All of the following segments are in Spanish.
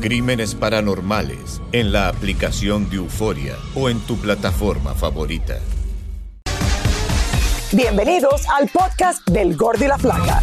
Crímenes Paranormales en la aplicación de Euforia o en tu plataforma favorita. Bienvenidos al podcast del Gordo y la Flaca.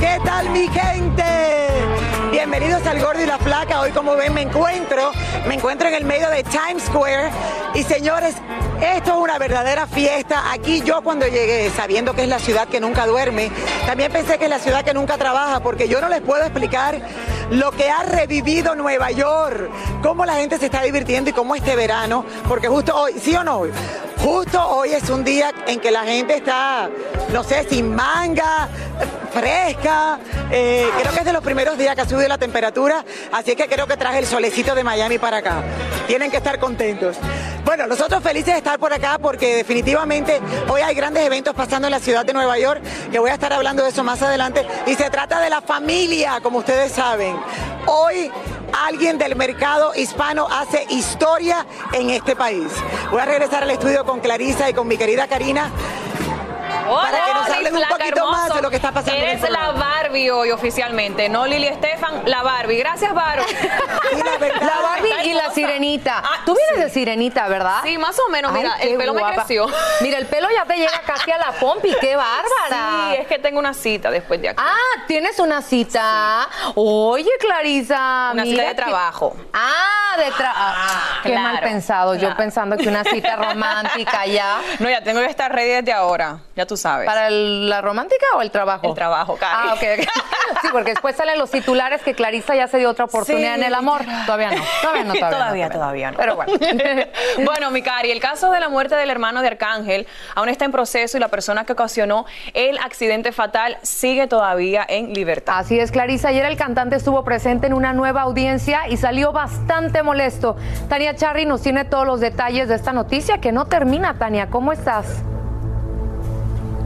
¿Qué tal mi gente? Bienvenidos al Gordo y la Flaca. Hoy como ven me encuentro, me encuentro en el medio de Times Square y señores, esto es una verdadera fiesta. Aquí yo cuando llegué, sabiendo que es la ciudad que nunca duerme, también pensé que es la ciudad que nunca trabaja, porque yo no les puedo explicar lo que ha revivido Nueva York, cómo la gente se está divirtiendo y cómo este verano, porque justo hoy, ¿sí o no? Justo hoy es un día en que la gente está, no sé, sin manga, fresca. eh, creo que es de los primeros días que ha subido la temperatura, así que creo que traje el solecito de Miami para acá. Tienen que estar contentos. Bueno, nosotros felices de estar por acá porque definitivamente hoy hay grandes eventos pasando en la ciudad de Nueva York, que voy a estar hablando de eso más adelante, y se trata de la familia, como ustedes saben. Hoy alguien del mercado hispano hace historia en este país. Voy a regresar al estudio con Clarisa y con mi querida Karina para que nos Hola, hablen un poquito más de lo que está pasando en el Eres la programa. Barbie hoy oficialmente, no Lili Estefan, la Barbie. Gracias, Barbie. La Barbie y la sirenita. Tú vienes de sirenita, ¿verdad? Ah, Sí, más o menos. Mira, Ay, el qué pelo me creció. Mira, el pelo ya te llega casi a la pompi. ¡Qué bárbara! Sí, es que tengo una cita después de aquí. Ah, ¿tienes una cita? Oye, Clarisa. Una mira cita de que- trabajo. Ah, de trabajo. Qué claro, mal pensado. Yo pensando que una cita romántica ya. No, ya tengo que estar ready desde ahora, ya tú sabes. ¿Para el- la romántica o el trabajo? El trabajo, Cari. Ah, ok. Sí, porque después salen los titulares que Clarisa ya se dio otra oportunidad Sí, en el amor. Todavía no. Todavía no, todavía, Todavía, no, todavía no. Pero bueno. bueno, mi Cari, el caso de la muerte del hermano de Arcángel aún está en proceso y la persona que ocasionó el accidente fatal sigue todavía en libertad. Así es, Clarisa. Ayer el cantante estuvo presente en una nueva audiencia y salió bastante molesto. Tania Charry nos tiene todos los detalles de esta noticia que no termina, Tania. ¿Cómo estás?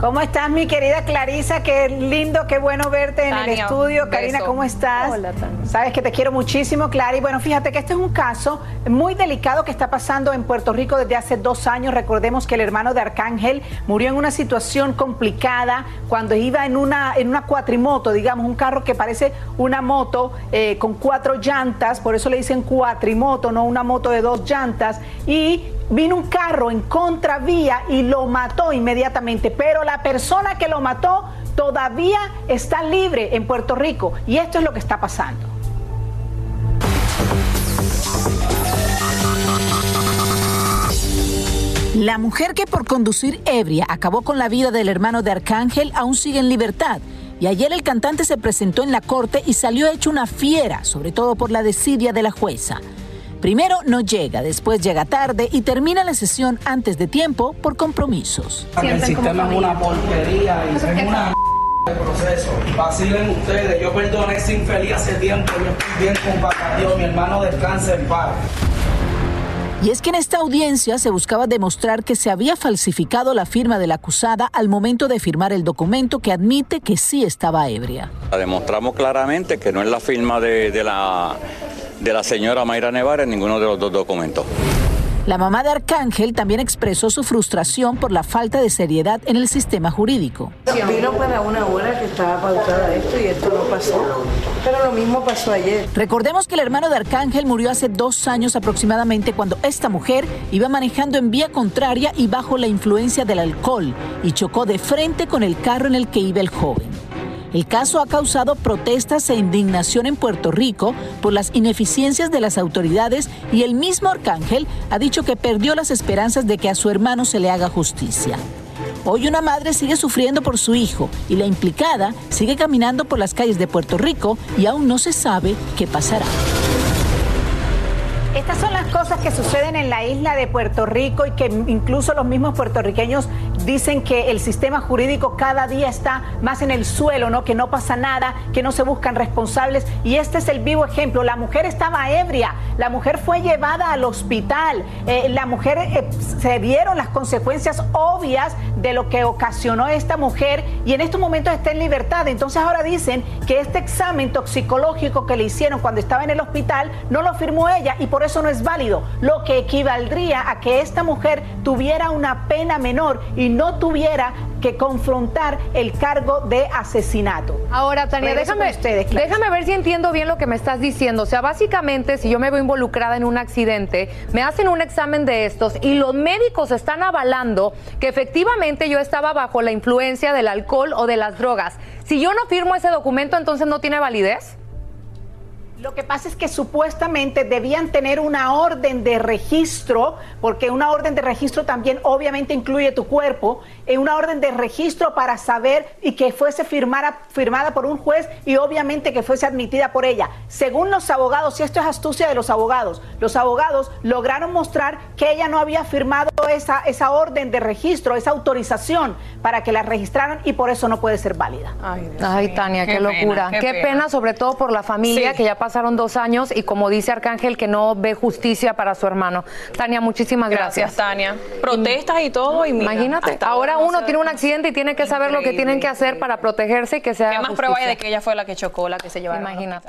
¿Cómo estás, mi querida Clarisa? Qué lindo, qué bueno verte en el estudio. beso. Karina, ¿cómo estás? Hola, Tania. Sabes que te quiero muchísimo, Clara. Y bueno, fíjate que este es un caso muy delicado que está pasando en Puerto Rico desde hace dos años. Recordemos que el hermano de Arcángel murió en una situación complicada cuando iba en una, en una cuatrimoto, digamos, un carro que parece una moto eh, con cuatro llantas, por eso le dicen cuatrimoto, no una moto de dos llantas. Y vino un carro en contravía y lo mató inmediatamente, pero la persona que lo mató todavía está libre en Puerto Rico y esto es lo que está pasando. La mujer que por conducir ebria acabó con la vida del hermano de Arcángel aún sigue en libertad. Y ayer el cantante se presentó en la corte y salió hecho una fiera, sobre todo por la desidia de la jueza. Primero no llega, después llega tarde y termina la sesión antes de tiempo por compromisos. El sistema es una porquería y es una de proceso. Vacilen ustedes. Yo perdoné ese infeliz hace tiempo. Yo estoy bien con Dios. Mi hermano descansa en paz. Y es que en esta audiencia se buscaba demostrar que se había falsificado la firma de la acusada al momento de firmar el documento que admite que sí estaba ebria. Demostramos claramente que no es la firma de, de la, de la señora Mayra Nevar en ninguno de los dos documentos. La mamá de Arcángel también expresó su frustración por la falta de seriedad en el sistema jurídico. Vino para una hora que estaba pautada esto y esto no pasó. Pero lo mismo pasó ayer. Recordemos que el hermano de Arcángel murió hace dos años aproximadamente cuando esta mujer iba manejando en vía contraria y bajo la influencia del alcohol y chocó de frente con el carro en el que iba el joven. El caso ha causado protestas e indignación en Puerto Rico por las ineficiencias de las autoridades y el mismo Arcángel ha dicho que perdió las esperanzas de que a su hermano se le haga justicia. Hoy una madre sigue sufriendo por su hijo y la implicada sigue caminando por las calles de Puerto Rico y aún no se sabe qué pasará. Estas son las cosas que suceden en la isla de Puerto Rico y que incluso los mismos puertorriqueños dicen que el sistema jurídico cada día está más en el suelo, ¿no? Que no pasa nada, que no se buscan responsables. Y este es el vivo ejemplo. La mujer estaba ebria, la mujer fue llevada al hospital, eh, la mujer eh, se dieron las consecuencias obvias de lo que ocasionó esta mujer y en estos momentos está en libertad. Entonces ahora dicen que este examen toxicológico que le hicieron cuando estaba en el hospital no lo firmó ella y por eso no es válido, lo que equivaldría a que esta mujer tuviera una pena menor y no tuviera que confrontar el cargo de asesinato. Ahora, Tania, déjame, ustedes, déjame ver si entiendo bien lo que me estás diciendo. O sea, básicamente, si yo me veo involucrada en un accidente, me hacen un examen de estos y los médicos están avalando que efectivamente yo estaba bajo la influencia del alcohol o de las drogas. Si yo no firmo ese documento, entonces no tiene validez. Lo que pasa es que supuestamente debían tener una orden de registro, porque una orden de registro también obviamente incluye tu cuerpo, eh, una orden de registro para saber y que fuese firmara- firmada por un juez y obviamente que fuese admitida por ella. Según los abogados, y esto es astucia de los abogados, los abogados lograron mostrar que ella no había firmado esa, esa orden de registro, esa autorización para que la registraran y por eso no puede ser válida. Ay, Tania, qué, Qué pena, locura. qué Qué, pena. pena. sobre todo por la familia, Sí. que ya pasaron dos años y como dice Arcángel, que no ve justicia para su hermano. Tania, muchísimas gracias. Gracias, Tania. Protestas y todo. Y mira, Imagínate, ahora no uno tiene un accidente y tiene que saber lo que tienen que hacer para protegerse y que sea ¿Qué más prueba hay de que ella fue la que chocó, la que se llevó Imagínate.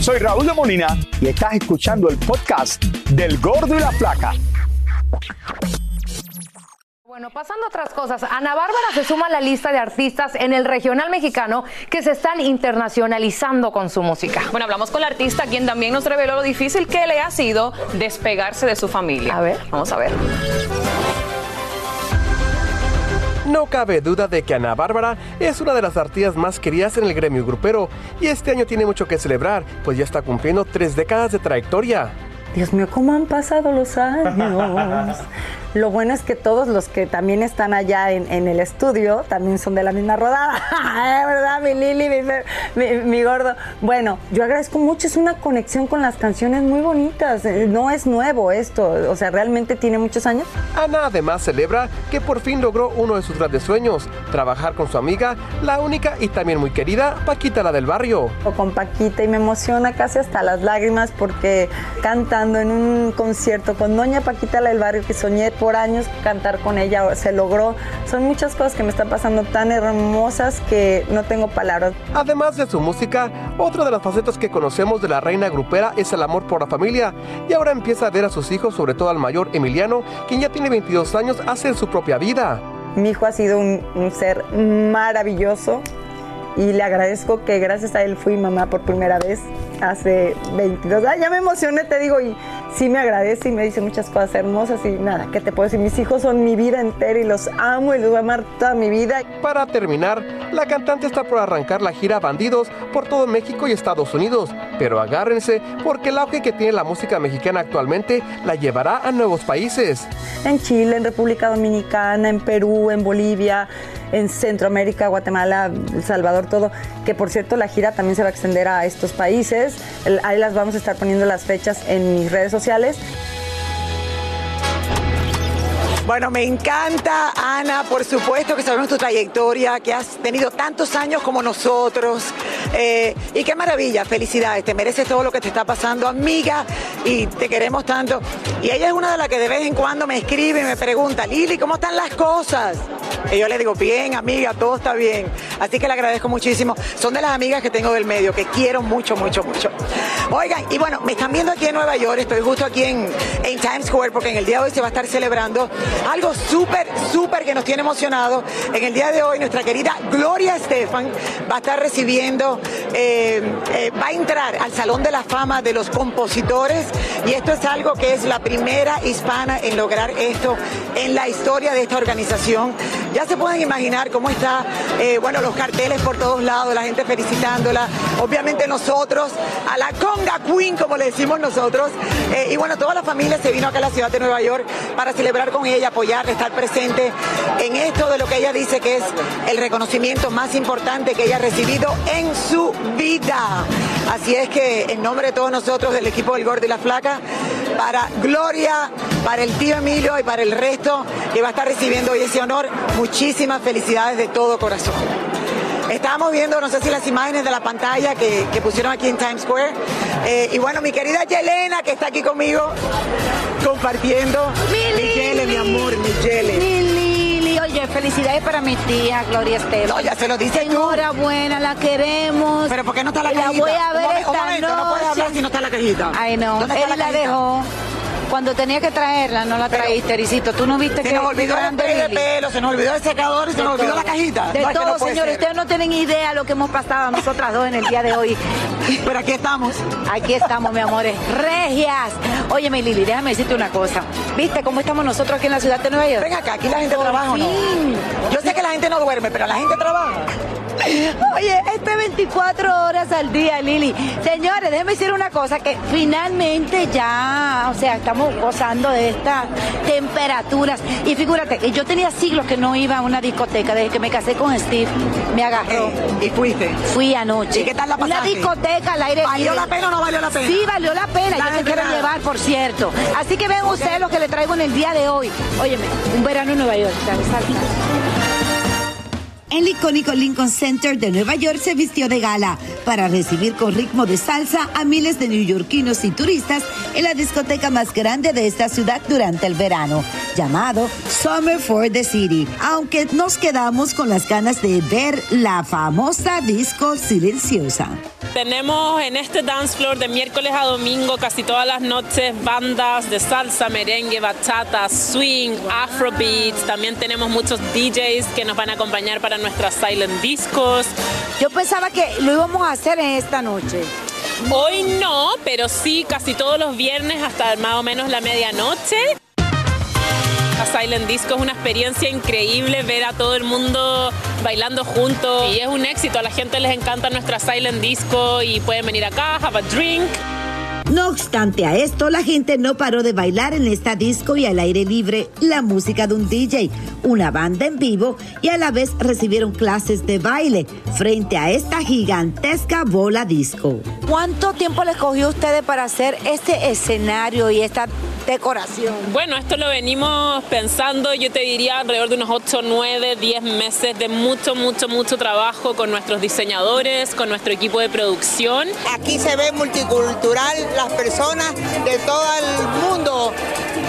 Soy Raúl de Molina y estás escuchando el podcast del Gordo y la Flaca. Bueno, pasando a otras cosas, Ana Bárbara se suma a la lista de artistas en el regional mexicano que se están internacionalizando con su música. Bueno, hablamos con la artista, quien también nos reveló lo difícil que le ha sido despegarse de su familia. A ver. Vamos a ver. No cabe duda de que Ana Bárbara es una de las artistas más queridas en el gremio grupero y este año tiene mucho que celebrar, pues ya está cumpliendo tres décadas de trayectoria. Dios mío, ¿cómo han pasado los años? Lo bueno es que todos los que también están allá en, en el estudio también son de la misma rodada. ¿Eh, ¿Verdad? Mi Lili, mi, mi- mi gordo. Bueno, yo agradezco mucho, es una conexión con las canciones muy bonitas. Eh, No es nuevo esto, o sea, realmente tiene muchos años. Ana además celebra que por fin logró uno de sus grandes sueños, trabajar con su amiga, la única y también muy querida Paquita la del barrio. o con Paquita y me emociona casi hasta las lágrimas porque cantando en un concierto con Doña Paquita la del barrio que soñé por años cantar con ella, se logró. Son muchas cosas que me están pasando tan hermosas que no tengo palabras. Además de su música, otra de las facetas que conocemos de la reina grupera es el amor por la familia y ahora empieza a ver a sus hijos, sobre todo al mayor Emiliano, quien ya tiene 22 años, hacer su propia vida. Mi hijo ha sido un, un ser maravilloso y le agradezco que gracias a él fui mamá por primera vez hace 22 años. Ya me emocioné, te digo, y sí me agradece y me dice muchas cosas hermosas y nada, ¿qué te puedo decir? Mis hijos son mi vida entera y los amo y los voy a amar toda mi vida. Para terminar, la cantante está por arrancar la gira Bandidos por todo México y Estados Unidos, pero agárrense porque el auge que tiene la música mexicana actualmente la llevará a nuevos países. En Chile, en República Dominicana, en Perú, en Bolivia, en Centroamérica, Guatemala, El Salvador, todo. Que por cierto, la gira también se va a extender a estos países. Ahí las vamos a estar poniendo las fechas en mis redes sociales. Bueno, me encanta, Ana, por supuesto que sabemos tu trayectoria, que has tenido tantos años como nosotros. eh, y qué maravilla, felicidades, te mereces todo lo que te está pasando, amiga, y te queremos tanto. Y ella es una de las que de vez en cuando me escribe y me pregunta, Lili, ¿cómo están las cosas? Y yo le digo, bien, amiga, todo está bien. Así que le agradezco muchísimo. Son de las amigas que tengo del medio, que quiero mucho, mucho, mucho. Oigan, y bueno, me están viendo aquí en Nueva York, estoy justo aquí en, en Times Square, porque en el día de hoy se va a estar celebrando algo súper, súper que nos tiene emocionado. En el día de hoy, nuestra querida Gloria Estefan va a estar recibiendo, eh, eh, va a entrar al Salón de la Fama de los Compositores, y esto es algo que es la primera hispana en lograr esto en la historia de esta organización. Ya se pueden imaginar cómo está, eh, bueno, los carteles por todos lados, la gente felicitándola, obviamente nosotros, a la Conga Queen, como le decimos nosotros, eh, y bueno, toda la familia se vino acá a la ciudad de Nueva York para celebrar con ella, apoyarla, estar presente en esto de lo que ella dice que es el reconocimiento más importante que ella ha recibido en su vida. Así es que en nombre de todos nosotros, del equipo del Gordo y la Flaca, para Gloria, para el tío Emilio y para el resto que va a estar recibiendo hoy ese honor, muchísimas felicidades de todo corazón. Estábamos viendo, no sé si las imágenes de la pantalla que, que pusieron aquí en Times Square. Eh, y bueno, mi querida Yelena, que está aquí conmigo, compartiendo. Mi Yele, mi amor, mi Yele. Mi Lili, oye, felicidades para mi tía Gloria Estefan. No, ya se lo dice tú. Enhorabuena, la queremos. Pero ¿por qué no está la La cajita? voy a ver Un momen- un esta momento, noche. no puedes hablar si no está la cajita. Ay, no, ¿Dónde está él la la, dejó. Cuando tenía que traerla, no la traíste, Ericito. Tú no viste Se que nos olvidó el spray de pelo, se nos olvidó el secador y se nos olvidó la cajita. De No, todo, no señores. ser. Ustedes no tienen idea lo que hemos pasado nosotras dos en el día de hoy. Pero aquí estamos. Aquí estamos, mi amores. Regias. Oye, mi Lili, déjame decirte una cosa. ¿Viste cómo estamos nosotros aquí en la ciudad de Nueva York? Ven acá, aquí la gente Por trabaja no. Yo sé que la gente no duerme, pero la gente trabaja. Oye, este 24 horas al día, Lili. Señores, déjenme decir una cosa, que finalmente ya, o sea, estamos gozando de estas temperaturas. Y figúrate, que yo tenía siglos que no iba a una discoteca, desde que me casé con Steve, me agarró. ¿Y fuiste? Fui anoche. ¿Y qué tal la Una discoteca al aire ¿Valió la pena o no valió la pena? Sí, valió la pena. La Yo se quiero llevar, por cierto. Así que vean ustedes lo que le traigo en el día de hoy. Óyeme, un verano en Nueva York, ¿sabes? El icónico Lincoln Center de Nueva York se vistió de gala para recibir con ritmo de salsa a miles de neoyorquinos y turistas en la discoteca más grande de esta ciudad durante el verano, llamado Summer for the City, aunque nos quedamos con las ganas de ver la famosa disco silenciosa. Tenemos en este dance floor de miércoles a domingo casi todas las noches bandas de salsa, merengue, bachata, swing, afrobeats. También tenemos muchos DJs que nos van a acompañar para nuestras silent discos. Yo pensaba que lo íbamos a hacer en esta noche. Hoy no, pero sí casi todos los viernes hasta más o menos la medianoche. Silent Disco. Es una experiencia increíble ver a todo el mundo bailando juntos y es un éxito. A la gente les encanta nuestra Silent Disco y pueden venir acá, have a drink. No obstante a esto, la gente no paró de bailar en esta disco y al aire libre la música de un DJ, una banda en vivo y a la vez recibieron clases de baile frente a esta gigantesca bola disco. ¿Cuánto tiempo les cogió ustedes para hacer este escenario y esta decoración? Bueno, esto lo venimos pensando, yo te diría alrededor de unos 8, 9, 10 meses de mucho, mucho, mucho trabajo con nuestros diseñadores, con nuestro equipo de producción. Aquí se ve multicultural las personas de todo el mundo,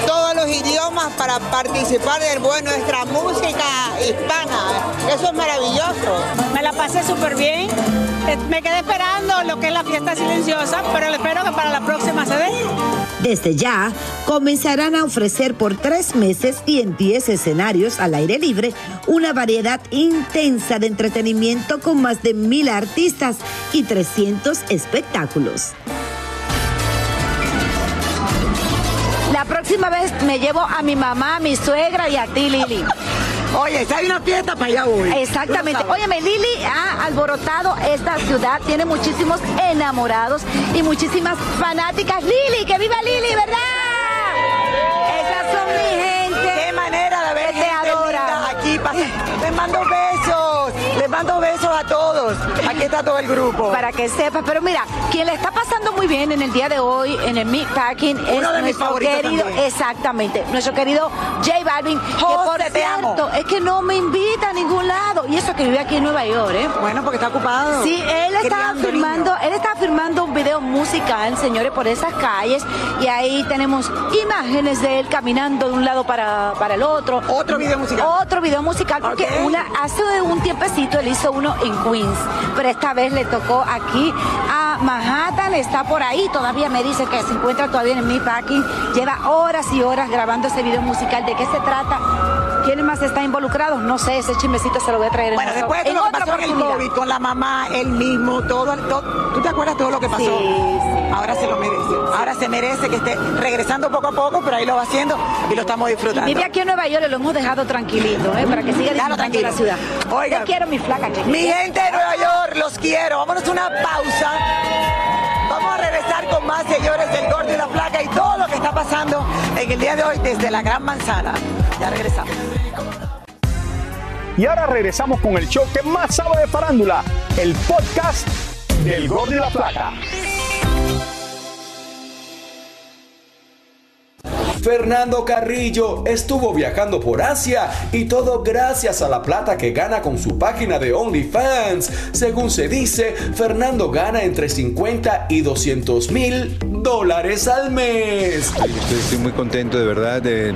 todos los idiomas para participar de bueno, nuestra música hispana. Eso es maravilloso. Me la pasé súper bien. Eh, Me quedé esperando lo que es la fiesta silenciosa, pero espero que para la próxima se dé. Desde ya, comenzarán a ofrecer por tres meses y en 10 escenarios al aire libre una variedad intensa de entretenimiento con más de mil artistas y 300 espectáculos. La próxima vez me llevo a mi mamá, a mi suegra y a ti, Lili. Oye, si hay una fiesta para allá voy. Exactamente. Óyeme, Lili ha alborotado esta ciudad, tiene muchísimos enamorados y muchísimas fanáticas. Lili, que viva Lili, ¿verdad? Esas son mi gente. Qué manera de ver que te gente adora. linda aquí. pas- Les mando besos. Les mando besos a todos. Aquí está todo el grupo. Para que sepas, pero mira, quien le está pasando muy bien en el día de hoy en el Meat Packing es Uno de mis nuestro querido, también. exactamente, nuestro querido J Balvin, que José, por te amo. cierto, es que no me invita a ningún lado y eso que vive aquí en Nueva York, ¿eh? Bueno, porque está ocupado. Sí, él estaba firmando, él estaba firmando un video musical, señores, por esas calles y ahí tenemos imágenes de él caminando de un lado para, para el otro. Otro video musical. Otro video musical porque una hace un tiempecito él hizo uno en Queens, pero esta vez le tocó aquí a Manhattan, está por ahí, todavía me dice que se encuentra todavía en mi packing, lleva horas y horas grabando ese video musical. ¿De qué se trata? ¿Quiénes más están involucrados? No sé, ese chismecito se lo voy a traer en Bueno, después de lo que pasó en el. COVID, con la mamá, él mismo, todo, todo- ¿tú te acuerdas todo lo que pasó? Sí, sí. Ahora se lo merece. Ahora se merece que esté regresando poco a poco, pero ahí lo va haciendo y lo estamos disfrutando. Vive aquí en Nueva York y lo hemos dejado tranquilito, ¿eh? Para que siga disfrutando la ciudad. Oiga. Te quiero, mi flaca. que- Mi gente de Nueva York, los quiero. Vámonos a una pausa. Vamos a regresar con más, señores, del Gordo y la Placa y todo lo que está pasando en el día de hoy desde la Gran Manzana. Ya regresamos. Y ahora regresamos con el show que más sabe de farándula, el podcast del Gordo y la Plata. Fernando Carrillo estuvo viajando por Asia y todo gracias a la plata que gana con su página de OnlyFans. Según se dice, Fernando gana entre 50 y 200 mil dólares al mes. Estoy, estoy muy contento, de verdad. de-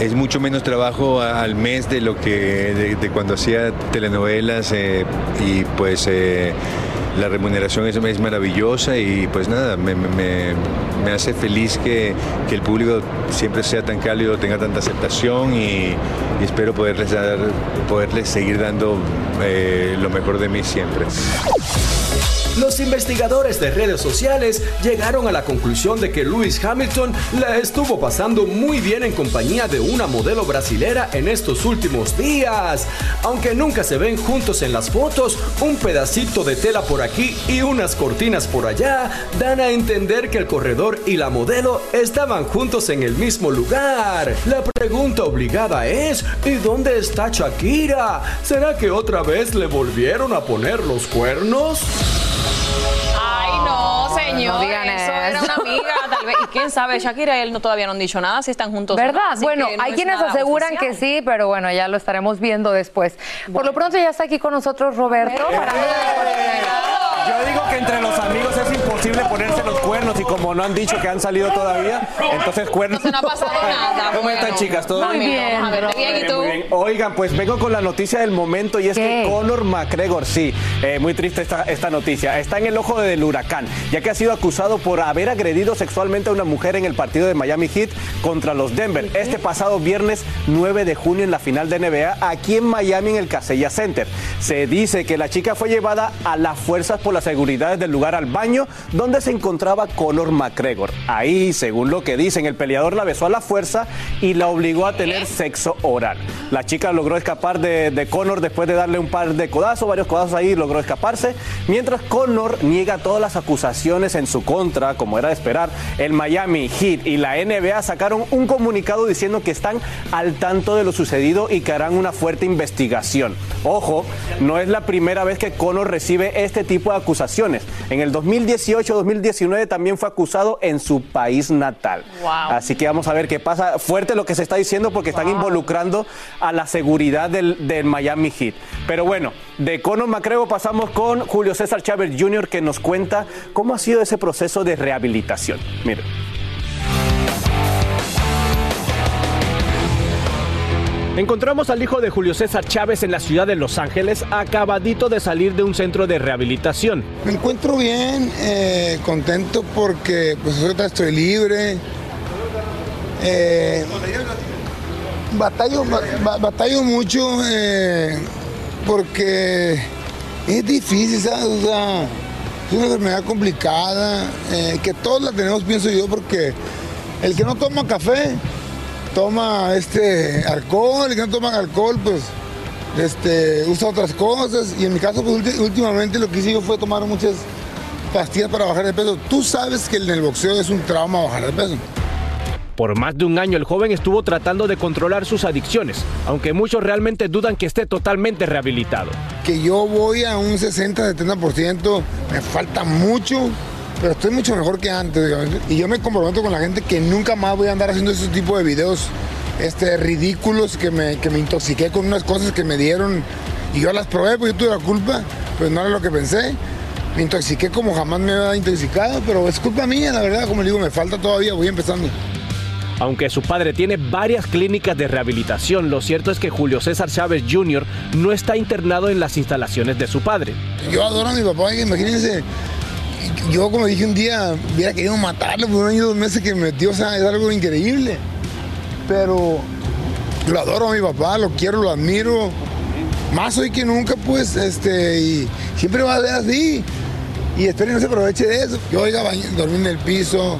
es mucho menos trabajo al mes de lo que de, cuando hacía telenovelas eh, y pues eh, la remuneración es, es maravillosa y pues nada, me, me- me- hace feliz que, que el público siempre sea tan cálido, tenga tanta aceptación y, y espero poderles, dar, poderles seguir dando eh, lo mejor de mí siempre. Los investigadores de redes sociales llegaron a la conclusión de que Lewis Hamilton la estuvo pasando muy bien en compañía de una modelo brasilera en estos últimos días. Aunque nunca se ven juntos en las fotos, un pedacito de tela por aquí y unas cortinas por allá dan a entender que el corredor y la modelo estaban juntos en el mismo lugar. La pregunta obligada es, ¿y dónde está Shakira? ¿Será que otra vez le volvieron a poner los cuernos? Quién sabe, Shakira y él no todavía no han dicho nada si están juntos. no, ¿Verdad? Bueno, no hay es quienes aseguran oficial. que sí, pero bueno, ya lo estaremos viendo después. Por lo pronto ya está aquí con nosotros Roberto. para Yo digo que entre los ponerse los cuernos y como no han dicho que han salido todavía, entonces cuernos. Entonces no ha pasado nada. ¿Cómo están chicas? ¿Todo Muy bien, Vamos a ver, bien, ¿y tú? Muy bien. Oigan, pues vengo con la noticia del momento y es que Conor McGregor, sí, eh, muy triste esta, esta noticia, está en el ojo del huracán, ya que ha sido acusado por haber agredido sexualmente a una mujer en el partido de Miami Heat contra los Denver, este pasado viernes 9 de junio en la final de NBA aquí en Miami en el Casella Center. Se dice que la chica fue llevada a las fuerzas por las seguridades del lugar al baño donde se encontraba Conor McGregor. Ahí, según lo que dicen, el peleador la besó a la fuerza y la obligó a tener sexo oral. La chica logró escapar de, de Conor después de darle un par de codazos, varios codazos ahí, logró escaparse. Mientras Conor niega todas las acusaciones en su contra, como era de esperar, el Miami Heat y la NBA sacaron un comunicado diciendo que están al tanto de lo sucedido y que harán una fuerte investigación. Ojo, no es la primera vez que Conor recibe este tipo de acusaciones. En el 2018-2019 también fue acusado en su país natal. Así que vamos a ver qué pasa. Fuerte lo que se está diciendo porque están involucrando a la seguridad del, del Miami Heat. Pero bueno, de Conor McGregor pasamos con Julio César Chávez Jr. que nos cuenta cómo ha sido ese proceso de rehabilitación. Mire. Encontramos al hijo de Julio César Chávez en la ciudad de Los Ángeles, acabadito de salir de un centro de rehabilitación. Me encuentro bien, eh, contento porque pues ahorita estoy libre. Eh, batallo, ba- batallo mucho eh, porque es difícil, ¿sabes? O es una enfermedad complicada eh, que todos la tenemos, pienso yo, porque el que no toma café toma este alcohol, el que no toma alcohol, pues este, usa otras cosas. Y en mi caso, pues, últimamente lo que hice yo fue tomar muchas pastillas para bajar de peso. Tú sabes que en el boxeo es un trauma bajar de peso. Por más de un año el joven estuvo tratando de controlar sus adicciones, aunque muchos realmente dudan que esté totalmente rehabilitado. Que yo voy a un 60-70%, me falta mucho, pero estoy mucho mejor que antes. digamos. Y yo me comprometo con la gente que nunca más voy a andar haciendo ese tipo de videos este, ridículos que me, que me intoxiqué con unas cosas que me dieron y yo las probé, pues yo tuve la culpa, pues no era lo que pensé. Me intoxiqué como jamás me había intoxicado, pero es culpa mía, la verdad, como le digo, me falta todavía, voy empezando. Aunque su padre tiene varias clínicas de rehabilitación, lo cierto es que Julio César Chávez Jr. no está internado en las instalaciones de su padre. Yo adoro a mi papá, imagínense. Yo, como dije un día, hubiera querido matarlo por un año y dos meses que me metió, o sea, es algo increíble. Pero lo adoro a mi papá, lo quiero, lo admiro. Más hoy que nunca, pues, este, y siempre va a ser así. Y espero que no se aproveche de eso. Yo, oiga, bañ- dormí en el piso,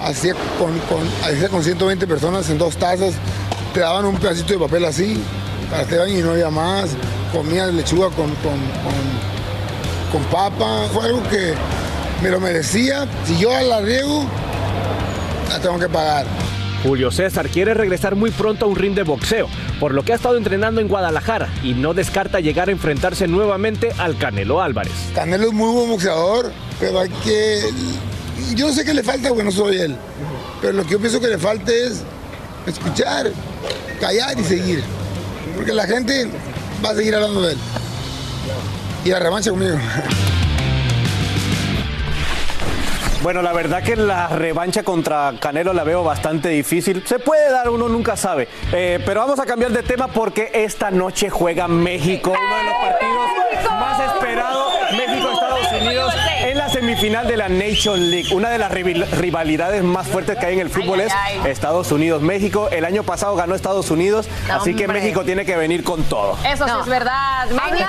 hacía con, con, hacía con 120 personas en dos tazas, te daban un pedacito de papel así, para este baño y no había más. Comía lechuga con, con, con papa. Fue algo que me lo merecía. Si yo la riego, la tengo que pagar. Julio César quiere regresar muy pronto a un ring de boxeo, por lo que ha estado entrenando en Guadalajara y no descarta llegar a enfrentarse nuevamente al Canelo Álvarez. Canelo es muy buen boxeador, pero hay que. Yo no sé qué le falta porque no soy él. Pero lo que yo pienso que le falta es escuchar, callar y seguir. Porque la gente va a seguir hablando de él. Y la revancha conmigo. Bueno, la verdad que la revancha contra Canelo la veo bastante difícil. Se puede dar, uno nunca sabe. Eh, pero vamos a cambiar de tema porque esta noche juega México, uno de los partidos más esperados. México-Estados Unidos en la semifinal de la Nation League. Una de las rival- rivalidades más fuertes que hay en el fútbol es Estados Unidos-México. El año pasado ganó Estados Unidos, así que. México tiene que venir con todo. Eso sí es verdad. México.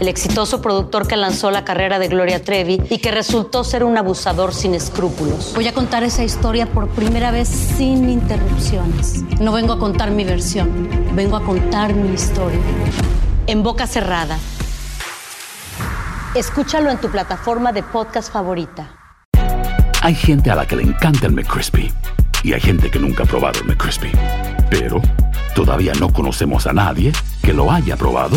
el exitoso productor que lanzó la carrera de Gloria Trevi y que resultó ser un abusador sin escrúpulos. Voy a contar esa historia por primera vez sin interrupciones. No vengo a contar mi versión, vengo a contar mi historia. En boca cerrada. Escúchalo en tu plataforma de podcast favorita. Hay gente a la que le encanta el McCrispy y hay gente que nunca ha probado el McCrispy. Pero todavía no conocemos a nadie que lo haya probado